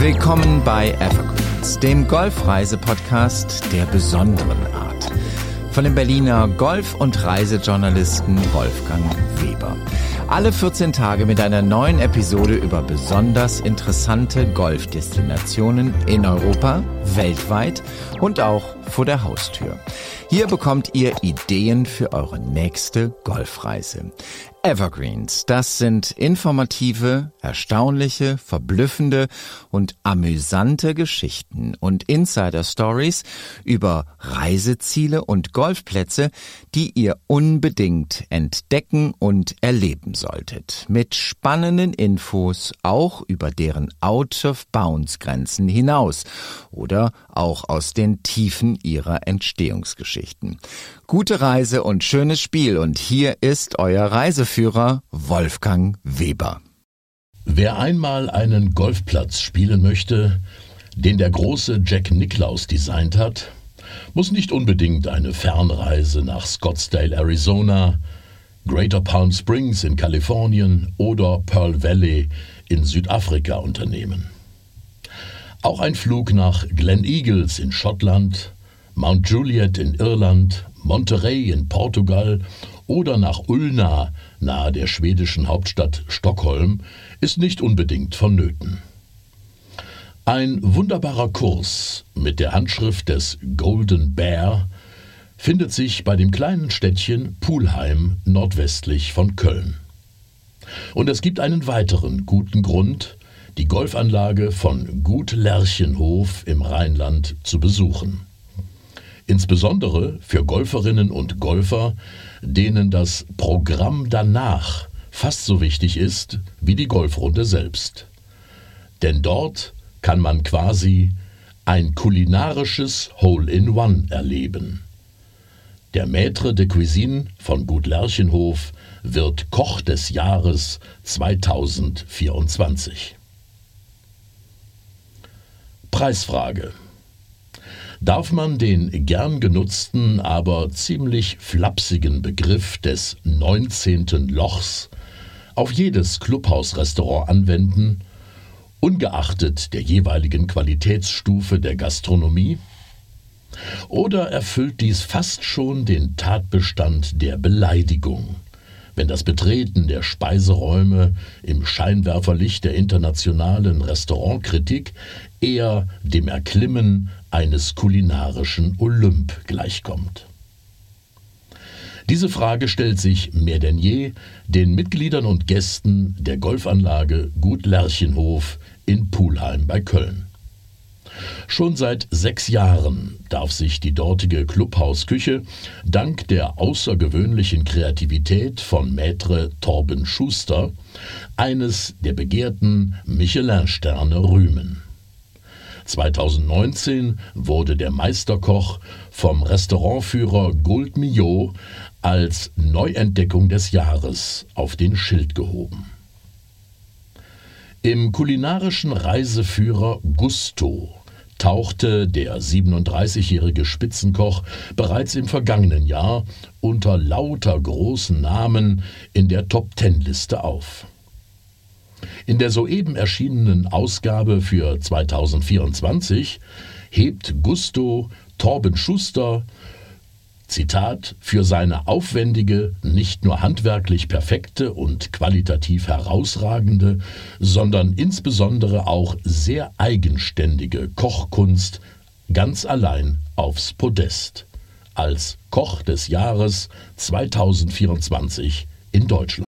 Willkommen bei Evergreens, dem Golfreise-Podcast der besonderen Art. Von dem Berliner Golf- und Reisejournalisten Wolfgang Weber. Alle 14 Tage mit einer neuen Episode über besonders interessante Golfdestinationen in Europa, weltweit und auch vor der Haustür. Hier bekommt ihr Ideen für eure nächste Golfreise. Evergreens, das sind informative, erstaunliche, verblüffende und amüsante Geschichten und Insider Stories über Reiseziele und Golfplätze, die ihr unbedingt entdecken und erleben solltet. Mit spannenden Infos auch über deren Out-of-Bounds-Grenzen hinaus oder auch aus den Tiefen ihrer Entstehungsgeschichten. Gute Reise und schönes Spiel und hier ist euer Reiseführer Wolfgang Weber. Wer einmal einen Golfplatz spielen möchte, den der große Jack Nicklaus designt hat, muss nicht unbedingt eine Fernreise nach Scottsdale, Arizona, Greater Palm Springs in Kalifornien oder Pearl Valley in Südafrika unternehmen. Auch ein Flug nach Glen Eagles in Schottland, Mount Juliet in Irland, Monterey in Portugal oder nach Ulna nahe der schwedischen Hauptstadt Stockholm ist nicht unbedingt vonnöten. Ein wunderbarer Kurs mit der Handschrift des Golden Bear findet sich bei dem kleinen Städtchen Pulheim nordwestlich von Köln. Und es gibt einen weiteren guten Grund, die Golfanlage von Gut Lerchenhof im Rheinland zu besuchen. Insbesondere für Golferinnen und Golfer, denen das Programm danach fast so wichtig ist wie die Golfrunde selbst. Denn dort kann man quasi ein kulinarisches Hole-in-One erleben. Der Maître de Cuisine von Gut Lerchenhof wird Koch des Jahres 2024. Preisfrage. Darf man den gern genutzten, aber ziemlich flapsigen Begriff des 19. Lochs auf jedes Clubhausrestaurant anwenden, ungeachtet der jeweiligen Qualitätsstufe der Gastronomie? Oder erfüllt dies fast schon den Tatbestand der Beleidigung, wenn das Betreten der Speiseräume im Scheinwerferlicht der internationalen Restaurantkritik eher dem Erklimmen eines kulinarischen Olymp gleichkommt? Diese Frage stellt sich mehr denn je den Mitgliedern und Gästen der Golfanlage Gut Lerchenhof in Pulheim bei Köln. Schon seit sechs Jahren darf sich die dortige Clubhausküche dank der außergewöhnlichen Kreativität von Maître Torben Schuster eines der begehrten Michelin-Sterne rühmen. 2019 wurde der Meisterkoch vom Restaurantführer Gould Millot als Neuentdeckung des Jahres auf den Schild gehoben. Im kulinarischen Reiseführer Gusto tauchte der 37-jährige Spitzenkoch bereits im vergangenen Jahr unter lauter großen Namen in der Top-Ten-Liste auf. In der soeben erschienenen Ausgabe für 2024 hebt Gusto Torben Schuster Zitat, für seine aufwendige, nicht nur handwerklich perfekte und qualitativ herausragende, sondern insbesondere auch sehr eigenständige Kochkunst ganz allein aufs Podest als Koch des Jahres 2024 in Deutschland.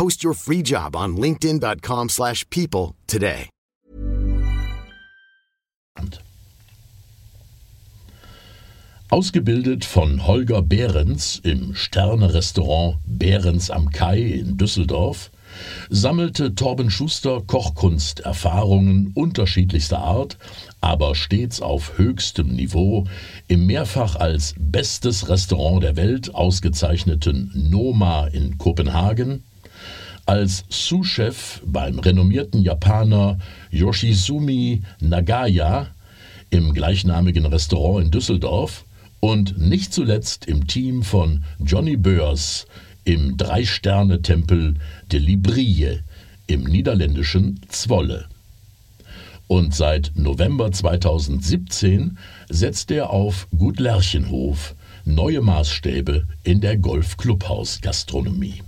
Post your free job on linkedin.com/people slash people today. Ausgebildet von Holger Behrens im Sterne-Restaurant Behrens am Kai in Düsseldorf, sammelte Torben Schuster Kochkunsterfahrungen unterschiedlichster Art, aber stets auf höchstem Niveau im mehrfach als bestes Restaurant der Welt ausgezeichneten Noma in Kopenhagen, als Sous-Chef beim renommierten Japaner Yoshizumi Nagaya im gleichnamigen Restaurant in Düsseldorf und nicht zuletzt im Team von Johnny Böers im Drei-Sterne-Tempel de Librie im niederländischen Zwolle. Und seit November 2017 setzt er auf Gut Lerchenhof neue Maßstäbe in der Golf-Clubhaus-Gastronomie.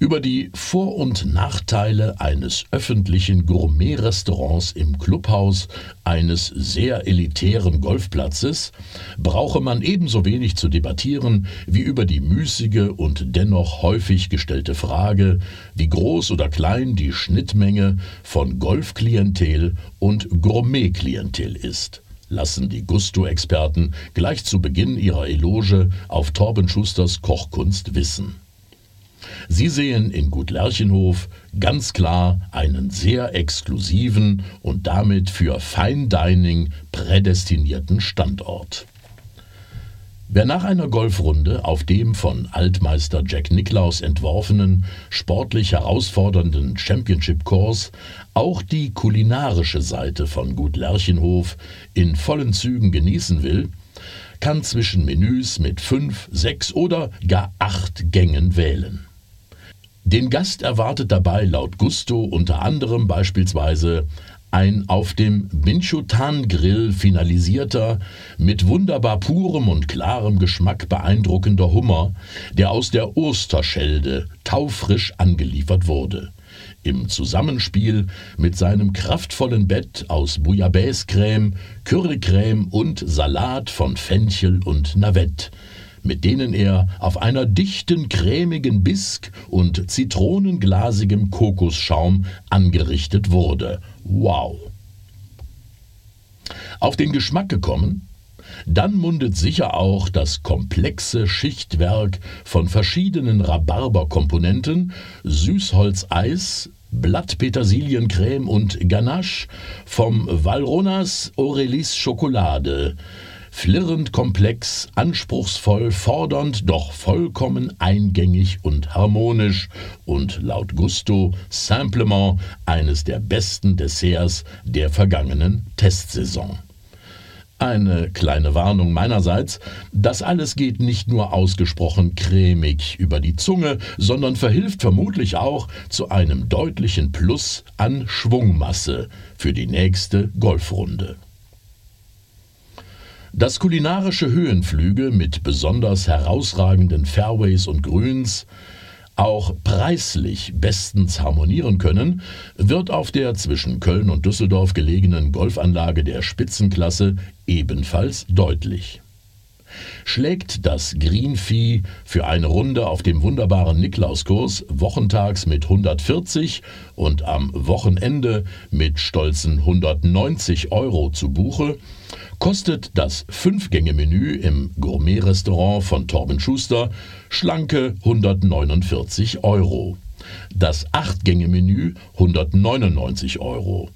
Über die Vor- und Nachteile eines öffentlichen Gourmet-Restaurants im Clubhaus eines sehr elitären Golfplatzes brauche man ebenso wenig zu debattieren wie über die müßige und dennoch häufig gestellte Frage, wie groß oder klein die Schnittmenge von Golfklientel und Gourmet-Klientel ist lassen die Gusto-Experten gleich zu Beginn ihrer Eloge auf Torben Schusters Kochkunst wissen. Sie sehen in Gut Lerchenhof ganz klar einen sehr exklusiven und damit für Fine Dining prädestinierten Standort. Wer nach einer Golfrunde auf dem von Altmeister Jack Nicklaus entworfenen, sportlich herausfordernden Championship-Kurs auch die kulinarische Seite von Gut Lerchenhof in vollen Zügen genießen will, kann zwischen Menüs mit fünf, sechs oder gar acht Gängen wählen. Den Gast erwartet dabei laut Gusto unter anderem beispielsweise ein auf dem Binchutan-Grill finalisierter, mit wunderbar purem und klarem Geschmack beeindruckender Hummer, der aus der Osterschelde taufrisch angeliefert wurde. Im Zusammenspiel mit seinem kraftvollen Bett aus Bouillabaisse-Creme, Currycreme und Salat von Fenchel und Navette, mit denen er auf einer dichten, cremigen Bisk und zitronenglasigem Kokosschaum angerichtet wurde. Wow! Auf den Geschmack gekommen? Dann mundet sicher auch das komplexe Schichtwerk von verschiedenen Rhabarberkomponenten, Süßholzeis, Blattpetersiliencreme und Ganache vom Valronas Aurelis Schokolade flirrend komplex, anspruchsvoll, fordernd, doch vollkommen eingängig und harmonisch und laut Gusto simplement eines der besten Desserts der vergangenen Testsaison. Eine kleine Warnung meinerseits, das alles geht nicht nur ausgesprochen cremig über die Zunge, sondern verhilft vermutlich auch zu einem deutlichen Plus an Schwungmasse für die nächste Golfrunde. Dass kulinarische Höhenflüge mit besonders herausragenden Fairways und Grüns auch preislich bestens harmonieren können, wird auf der zwischen Köln und Düsseldorf gelegenen Golfanlage der Spitzenklasse ebenfalls deutlich. Schlägt das Greenvieh für eine Runde auf dem wunderbaren Niklauskurs wochentags mit 140 und am Wochenende mit stolzen 190 Euro zu Buche, kostet das Fünf-Gänge-Menü im Gourmet-Restaurant von Torben Schuster schlanke 149 Euro. Das Acht-Gänge-Menü 199 Euro.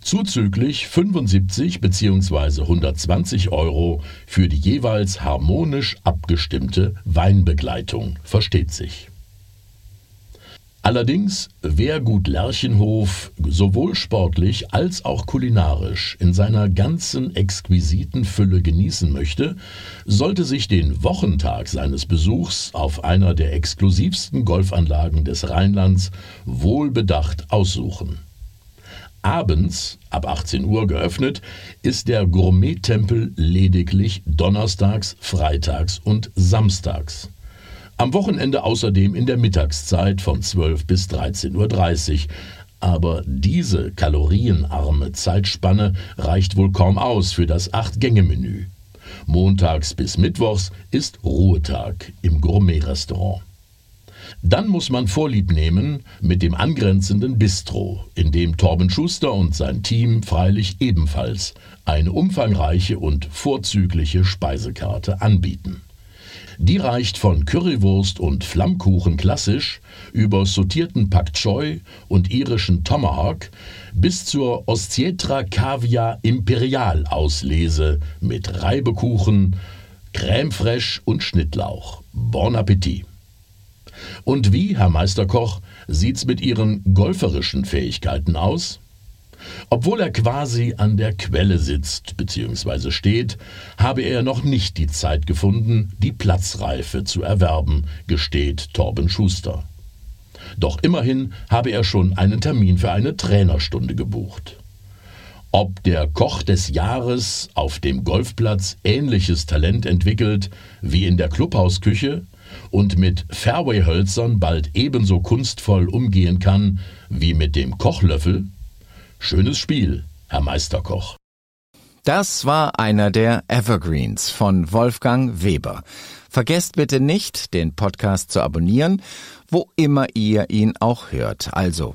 Zuzüglich 75 bzw. 120 Euro für die jeweils harmonisch abgestimmte Weinbegleitung, versteht sich. Allerdings, wer Gut Lerchenhof sowohl sportlich als auch kulinarisch in seiner ganzen exquisiten Fülle genießen möchte, sollte sich den Wochentag seines Besuchs auf einer der exklusivsten Golfanlagen des Rheinlands wohlbedacht aussuchen. Abends, ab 18 Uhr geöffnet, ist der Gourmet-Tempel lediglich donnerstags, freitags und samstags. Am Wochenende außerdem in der Mittagszeit von 12 bis 13.30 Uhr. Aber diese kalorienarme Zeitspanne reicht wohl kaum aus für das Acht-Gänge-Menü. Montags bis Mittwochs ist Ruhetag im Gourmet-Restaurant. Dann muss man Vorlieb nehmen mit dem angrenzenden Bistro, in dem Torben Schuster und sein Team freilich ebenfalls eine umfangreiche und vorzügliche Speisekarte anbieten. Die reicht von Currywurst und Flammkuchen klassisch über sortierten Pak Choi und irischen Tomahawk bis zur Ostietra Kaviar Imperial Auslese mit Reibekuchen, Crème fraîche und Schnittlauch. Bon Appetit! Und wie, Herr Meisterkoch, sieht's mit Ihren golferischen Fähigkeiten aus? Obwohl er quasi an der Quelle sitzt bzw. steht, habe er noch nicht die Zeit gefunden, die Platzreife zu erwerben, gesteht Torben Schuster. Doch immerhin habe er schon einen Termin für eine Trainerstunde gebucht. Ob der Koch des Jahres auf dem Golfplatz ähnliches Talent entwickelt wie in der Clubhausküche und mit Fairwayhölzern bald ebenso kunstvoll umgehen kann wie mit dem Kochlöffel, Schönes Spiel, Herr Meisterkoch. Das war einer der Evergreens von Wolfgang Weber. Vergesst bitte nicht, den Podcast zu abonnieren, wo immer ihr ihn auch hört. Also